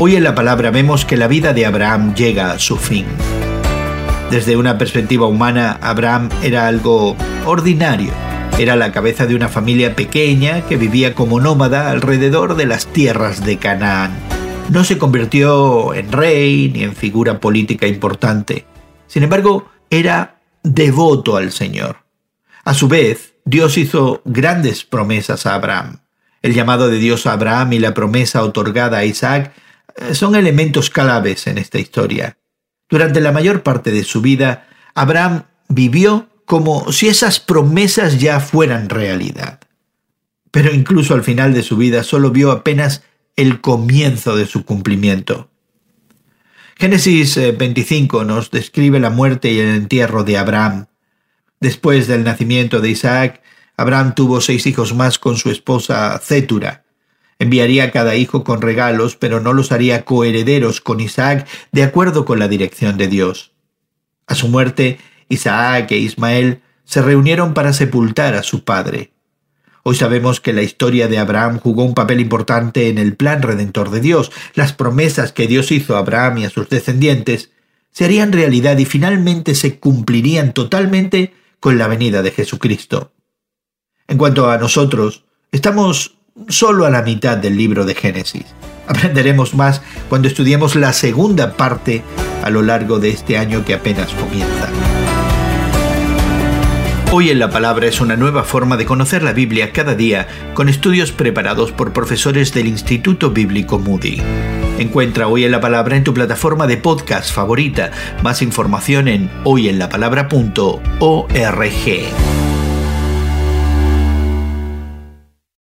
Hoy en la palabra vemos que la vida de Abraham llega a su fin. Desde una perspectiva humana, Abraham era algo ordinario. Era la cabeza de una familia pequeña que vivía como nómada alrededor de las tierras de Canaán. No se convirtió en rey ni en figura política importante. Sin embargo, era devoto al Señor. A su vez, Dios hizo grandes promesas a Abraham. El llamado de Dios a Abraham y la promesa otorgada a Isaac son elementos claves en esta historia. Durante la mayor parte de su vida, Abraham vivió como si esas promesas ya fueran realidad. Pero incluso al final de su vida solo vio apenas el comienzo de su cumplimiento. Génesis 25 eh, nos describe la muerte y el entierro de Abraham. Después del nacimiento de Isaac, Abraham tuvo seis hijos más con su esposa Cétura. Enviaría a cada hijo con regalos, pero no los haría coherederos con Isaac de acuerdo con la dirección de Dios. A su muerte, Isaac e Ismael se reunieron para sepultar a su padre. Hoy sabemos que la historia de Abraham jugó un papel importante en el plan redentor de Dios. Las promesas que Dios hizo a Abraham y a sus descendientes se harían realidad y finalmente se cumplirían totalmente con la venida de Jesucristo. En cuanto a nosotros, estamos solo a la mitad del libro de Génesis. Aprenderemos más cuando estudiemos la segunda parte a lo largo de este año que apenas comienza. Hoy en la Palabra es una nueva forma de conocer la Biblia cada día con estudios preparados por profesores del Instituto Bíblico Moody. Encuentra Hoy en la Palabra en tu plataforma de podcast favorita. Más información en hoyenlapalabra.org.